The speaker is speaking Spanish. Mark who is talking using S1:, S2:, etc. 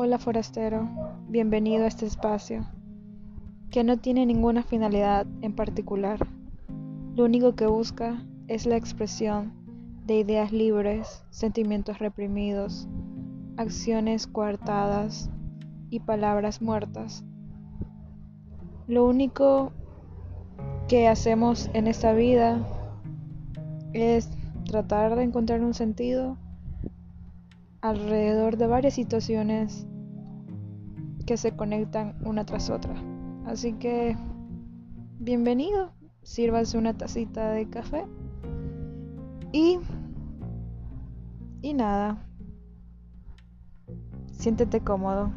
S1: Hola forastero, bienvenido a este espacio, que no tiene ninguna finalidad en particular. Lo único que busca es la expresión de ideas libres, sentimientos reprimidos, acciones coartadas y palabras muertas. Lo único que hacemos en esta vida es tratar de encontrar un sentido alrededor de varias situaciones que se conectan una tras otra. Así que, bienvenido, sírvase una tacita de café y... y nada, siéntete cómodo.